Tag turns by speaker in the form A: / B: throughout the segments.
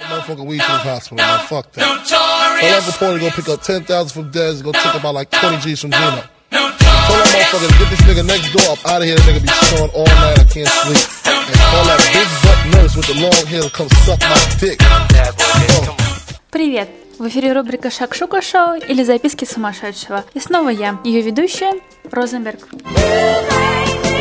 A: Motherfucking weed to the hospital, man. Fuck that. So Uncle Porter go pick up 10,000 from Dez, go take about like 20 G's from Gino. Tell that motherfucker to get this nigga next door up out of here. That nigga be snoring all night. I can't sleep. And call that big butt nurse with the long hair to come suck my dick. Oh.
B: Привет! В эфире рубрика «Шакшука шоу» или «Записки сумасшедшего». И снова я, ее ведущая Розенберг. Пусть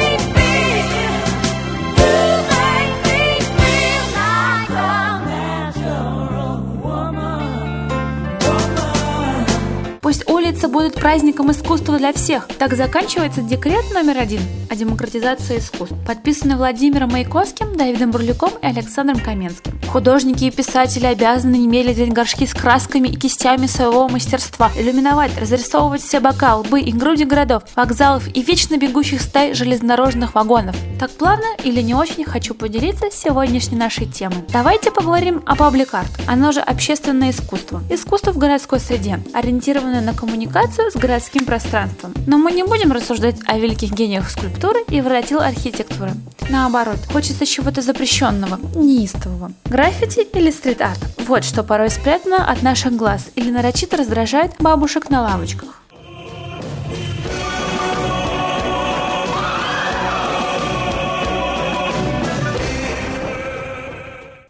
B: улицы будут праздником искусства для всех. Так заканчивается декрет номер один о демократизации искусств, подписанный Владимиром Маяковским, Давидом Бурлюком и Александром Каменским. Художники и писатели обязаны немедленно горшки с красками и кистями своего мастерства, иллюминовать, разрисовывать все бока, лбы и груди городов, вокзалов и вечно бегущих стай железнодорожных вагонов. Так плавно или не очень хочу поделиться сегодняшней нашей темой. Давайте поговорим о паблик-арт. Оно же общественное искусство. Искусство в городской среде, ориентированное на коммуникацию с городским пространством. Но мы не будем рассуждать о великих гениях скульптуры и воротил архитектуры. Наоборот, хочется чего-то запрещенного, неистового. Граффити или стрит-арт – вот что порой спрятано от наших глаз или нарочито раздражает бабушек на лавочках.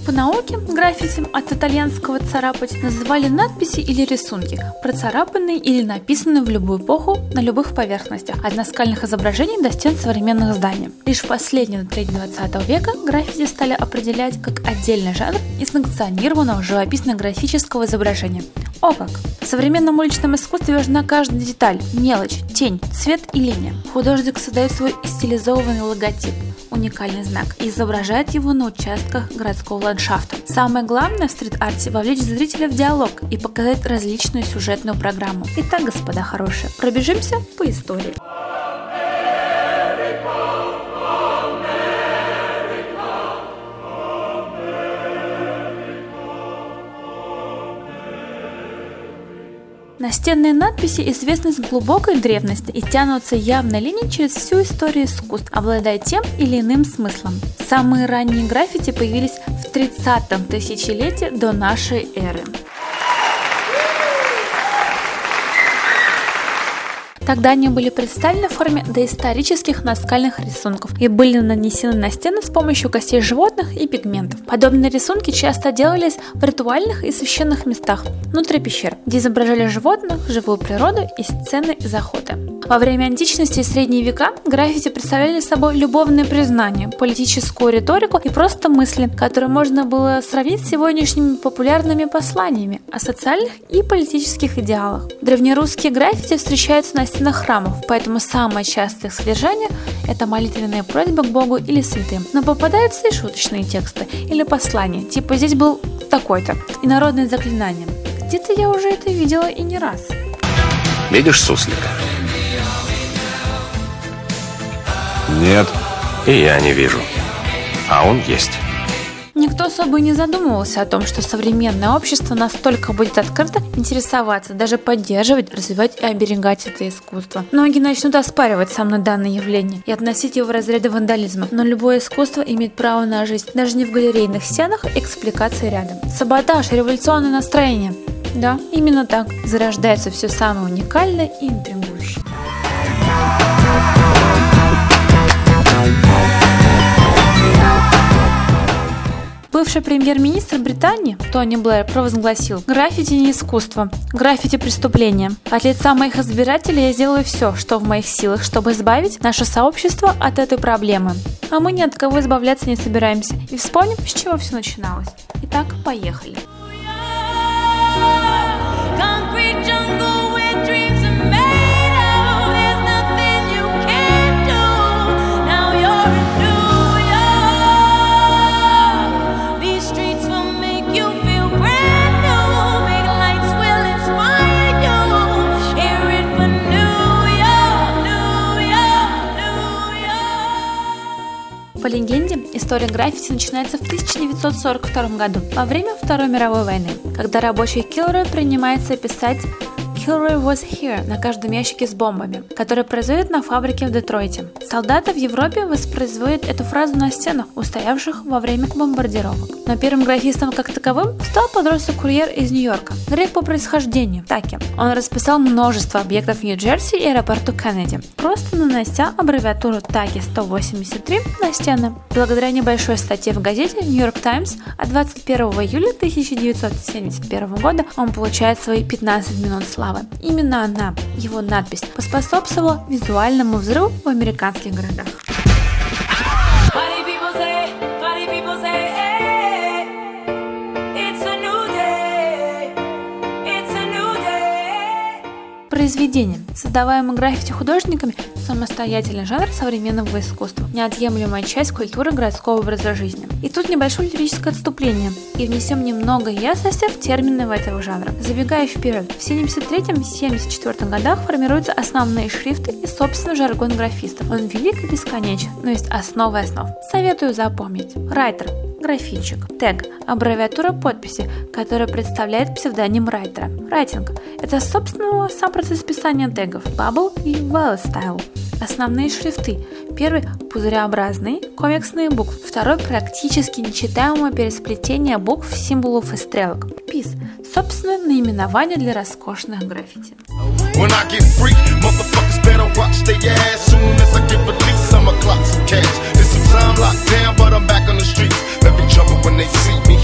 B: По науке граффити от итальянского «царапать» называли надписи или рисунки, процарапанные или написанные в любую эпоху на любых поверхностях, от наскальных изображений до стен современных зданий. Лишь в последнюю треть 20 века граффити стали определять как отдельный жанр несанкционированного живописно-графического изображения. О как! В современном уличном искусстве важна каждая деталь, мелочь, тень, цвет и линия. Художник создает свой стилизованный логотип, уникальный знак и изображает его на участках городского ландшафта. Самое главное в стрит-арте – вовлечь зрителя в диалог и показать различную сюжетную программу. Итак, господа хорошие, пробежимся по истории. Настенные надписи известны с глубокой древности и тянутся явной линией через всю историю искусств, обладая тем или иным смыслом. Самые ранние граффити появились в 30-м тысячелетии до нашей эры. Тогда они были представлены в форме доисторических наскальных рисунков и были нанесены на стены с помощью костей животных и пигментов. Подобные рисунки часто делались в ритуальных и священных местах внутри пещер, где изображали животных, живую природу и сцены из охоты. Во время античности и средние века граффити представляли собой любовные признания, политическую риторику и просто мысли, которые можно было сравнить с сегодняшними популярными посланиями о социальных и политических идеалах. Древнерусские граффити встречаются на стенах храмов, поэтому самое частое их содержание – это молитвенные просьбы к Богу или святым. Но попадаются и шуточные тексты или послания, типа «здесь был такой-то» и народные заклинания. Где-то я уже это видела и не раз.
C: Видишь суслика? Нет, и я не вижу. А он есть.
B: Никто особо не задумывался о том, что современное общество настолько будет открыто интересоваться, даже поддерживать, развивать и оберегать это искусство. Многие начнут оспаривать со мной данное явление и относить его в разряды вандализма, но любое искусство имеет право на жизнь, даже не в галерейных стенах, экспликации рядом. Саботаж, революционное настроение. Да, именно так зарождается все самое уникальное и интригующее. Бывший премьер-министр Британии Тони Блэр провозгласил «Граффити не искусство, граффити преступление. От лица моих избирателей я сделаю все, что в моих силах, чтобы избавить наше сообщество от этой проблемы. А мы ни от кого избавляться не собираемся. И вспомним, с чего все начиналось. Итак, поехали. Легенде, история граффити начинается в 1942 году, во время Второй мировой войны, когда рабочий Киллера принимается писать Hillary was here на каждом ящике с бомбами, которые производят на фабрике в Детройте. Солдаты в Европе воспроизводят эту фразу на стенах, устоявших во время бомбардировок. Но первым графистом как таковым стал подросток-курьер из Нью-Йорка, грек по происхождению, Таки. Он расписал множество объектов Нью-Джерси и аэропорту Кеннеди, просто нанося аббревиатуру Таки 183 на стены. Благодаря небольшой статье в газете York Times от 21 июля 1971 года он получает свои 15 минут славы. Именно она, его надпись, поспособствовала визуальному взрыву в американских городах. произведение, создаваемое граффити художниками, самостоятельный жанр современного искусства, неотъемлемая часть культуры городского образа жизни. И тут небольшое лирическое отступление, и внесем немного ясности в термины этого жанра. Забегая вперед, в 73-74 годах формируются основные шрифты и, собственно, жаргон графистов. Он велик и бесконечен, но есть основы основ. Советую запомнить. Райтер графичек. Тег – аббревиатура подписи, которая представляет псевдоним райтера. Райтинг – это, собственно, сам процесс писания тегов. Bubble и Well Style. Основные шрифты. Первый – пузыреобразный, комиксные буквы. Второй – практически нечитаемое пересплетение букв, символов и стрелок. Пис – собственно, наименование для роскошных граффити. When I get free, better watch their ass Soon as I get released, I'ma clock some cash There's some time locked down, but I'm back on the streets Let me trouble when they see me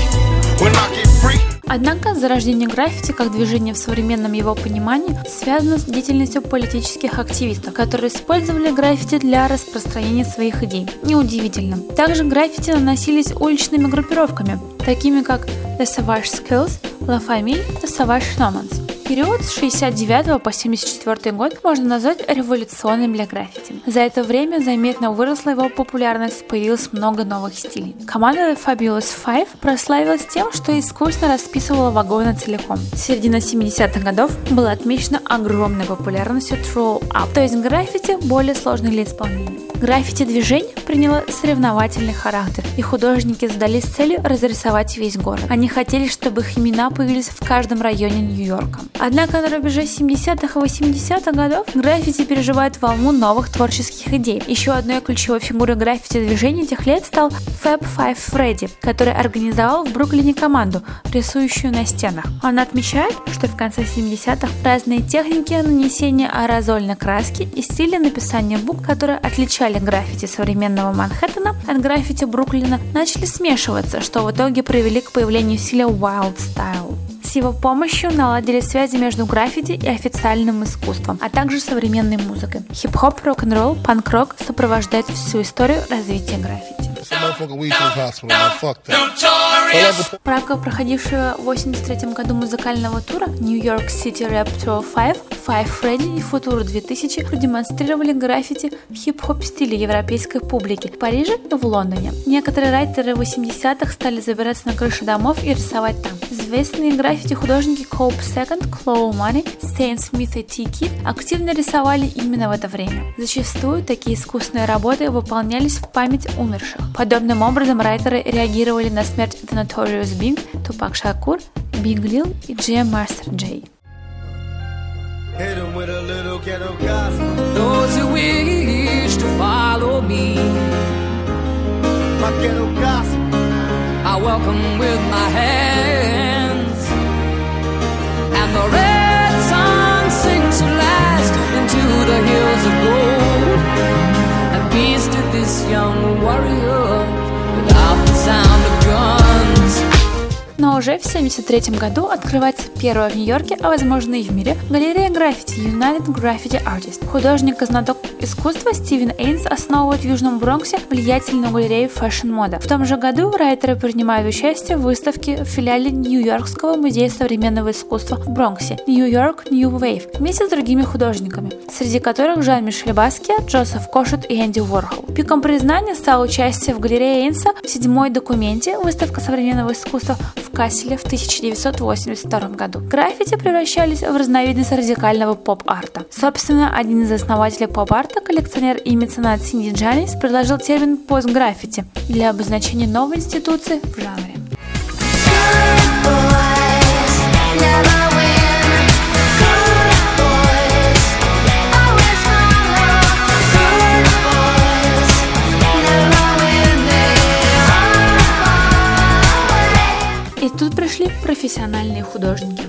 B: When I get free Однако зарождение граффити как движение в современном его понимании связано с деятельностью политических активистов, которые использовали граффити для распространения своих идей. Неудивительно. Также граффити наносились уличными группировками, такими как The Savage Skills, La Famille, The Savage Nomads. Период с 69 по 74 год можно назвать революционным для граффити. За это время заметно выросла его популярность, появилось много новых стилей. Команда The Fabulous Five прославилась тем, что искусно расписывала вагоны целиком. Середина 70-х годов была отмечена огромной популярностью Throw Up, то есть граффити более сложный для исполнения. Граффити-движение приняло соревновательный характер, и художники задались целью разрисовать весь город. Они хотели, чтобы их имена появились в каждом районе Нью-Йорка. Однако на рубеже 70-х и 80-х годов граффити переживает волну новых творческих идей. Еще одной ключевой фигурой граффити-движения тех лет стал Fab Five Freddy, который организовал в Бруклине команду, рисующую на стенах. Он отмечает, что в конце 70-х разные техники нанесения аэрозольной краски и стили написания букв, которые отличали граффити современного Манхэттена от граффити Бруклина, начали смешиваться, что в итоге привели к появлению стиля Wild Style. С его помощью наладили связи между граффити и официальным искусством, а также современной музыкой. Хип-хоп, рок-н-ролл, панк-рок сопровождают всю историю развития граффити. Правка проходившего в 83 году музыкального тура New York City Rap Tour 5, Five Freddy и Future 2000 продемонстрировали граффити в хип-хоп стиле европейской публики в Париже и в Лондоне. Некоторые райтеры 80-х стали забираться на крыши домов и рисовать там. Известные граффити художники Cope Second, Chloe Money, Stain Smith и T-Kid активно рисовали именно в это время. Зачастую такие искусственные работы выполнялись в память умерших. Подобным образом райтеры реагировали на смерть The Notorious Big, Тупак Шакур, Big Lil и Jam Master Jay. Those who wish to follow me, my ghetto gospel, I welcome with my hands, and the red sun sings last into the hills of gold. And peace to this young warrior уже в 1973 году открывается первая в Нью-Йорке, а возможно и в мире, галерея граффити United Graffiti Artist. Художник и знаток искусства Стивен Эйнс основывает в Южном Бронксе влиятельную галерею Fashion Moda. В том же году райтеры принимают участие в выставке в филиале Нью-Йоркского музея современного искусства в Бронксе New York New Wave вместе с другими художниками, среди которых Жан-Мишель Баске, Джозеф Кошут и Энди Уорхол. Пиком признания стало участие в галерее Эйнса в седьмой документе выставка современного искусства в Касселе в 1982 году. Граффити превращались в разновидность радикального поп-арта. Собственно, один из основателей поп-арта, коллекционер и меценат Сидни Джанис, предложил термин пост-граффити для обозначения новой институции в жанре. Художники.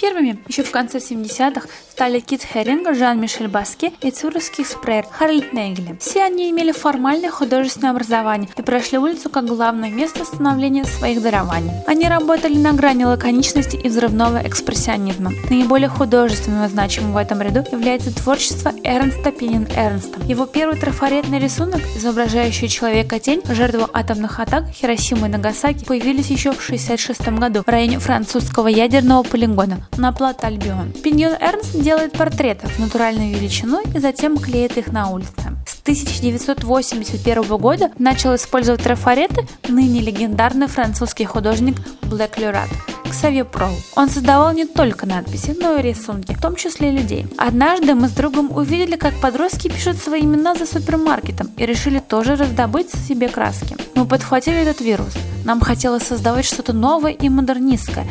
B: Первыми еще в конце 70-х стали Кит Херинг, Жан-Мишель Баске и цюрихский спрейер Харальд Нейгеле. Все они имели формальное художественное образование и прошли улицу как главное место становления своих дарований. Они работали на грани лаконичности и взрывного экспрессионизма. Наиболее художественным и значимым в этом ряду является творчество Эрнста Пиньон Эрнста. Его первый трафаретный рисунок, изображающий человека-тень, жертву атомных атак Хиросимы и Нагасаки, появились еще в 1966 году в районе французского ядерного полигона на плато Альбион. Пиньон Эрнст делает портреты в натуральную величину и затем клеит их на улице. С 1981 года начал использовать трафареты ныне легендарный французский художник Блэк Люрат. Ксавье Проу. Он создавал не только надписи, но и рисунки, в том числе людей. Однажды мы с другом увидели, как подростки пишут свои имена за супермаркетом и решили тоже раздобыть себе краски. Мы подхватили этот вирус. Нам хотелось создавать что-то новое и модернистское,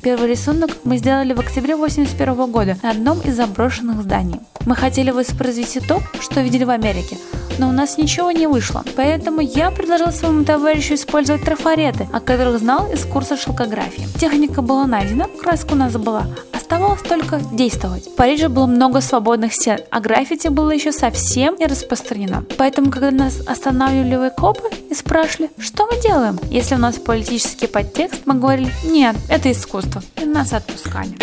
B: Первый рисунок мы сделали в октябре 1981 года на одном из заброшенных зданий. Мы хотели воспроизвести то, что видели в Америке, но у нас ничего не вышло. Поэтому я предложил своему товарищу использовать трафареты, о которых знал из курса шелкографии. Техника была найдена, краска у нас была, Оставалось только действовать. В Париже было много свободных стен, а граффити было еще совсем не распространено. Поэтому, когда нас останавливали копы и спрашивали, что мы делаем, если у нас политический подтекст, мы говорили, нет, это искусство, и нас отпускали.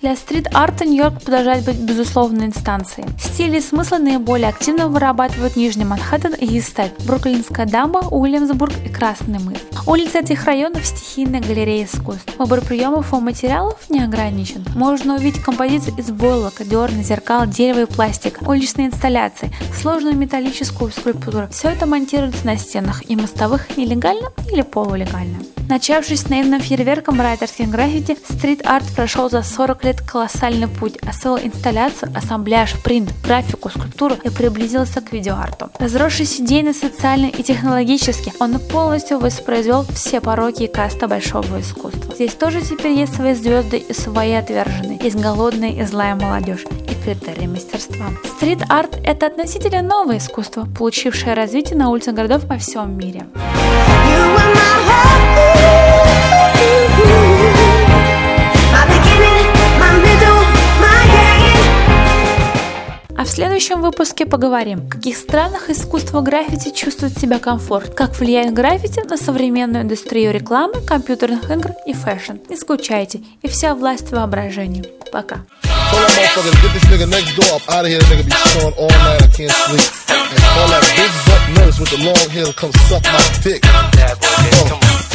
B: Для стрит-арта Нью-Йорк продолжает быть безусловной инстанцией. Стили и смыслы наиболее активно вырабатывают Нижний Манхэттен и Истед, Бруклинская дамба, Уильямсбург и Красный мыс. Улицы этих районов – стихийная галерея искусств. Выбор приемов и материалов не ограничен. Можно увидеть композиции из войлока, дерна, зеркал, дерева и пластика, уличные инсталляции, сложную металлическую скульптуру. Все это монтируется на стенах и мостовых нелегально или полулегально. Начавшись наивным фейерверком райтерских граффити, стрит-арт прошел за 40 лет колоссальный путь, освоил инсталляцию, ассамбляж, принт, графику, скульптуру и приблизился к видеоарту. Разросшись идейно, социально и технологически, он полностью воспроизвел все пороки и каста большого искусства. Здесь тоже теперь есть свои звезды и свои отверженные, есть голодная и злая молодежь и критерии мастерства. Стрит-арт – это относительно новое искусство, получившее развитие на улицах городов по всем мире. А в следующем выпуске поговорим, в каких странах искусство граффити чувствует себя комфортно, как влияет граффити на современную индустрию рекламы, компьютерных игр и fashion. Не скучайте, и вся власть воображению. Пока. Tell that motherfucker to get this nigga next door up out of here. Nigga be showing all night. I can't sleep. And call that big butt nurse with the long hair to come suck my dick. Oh.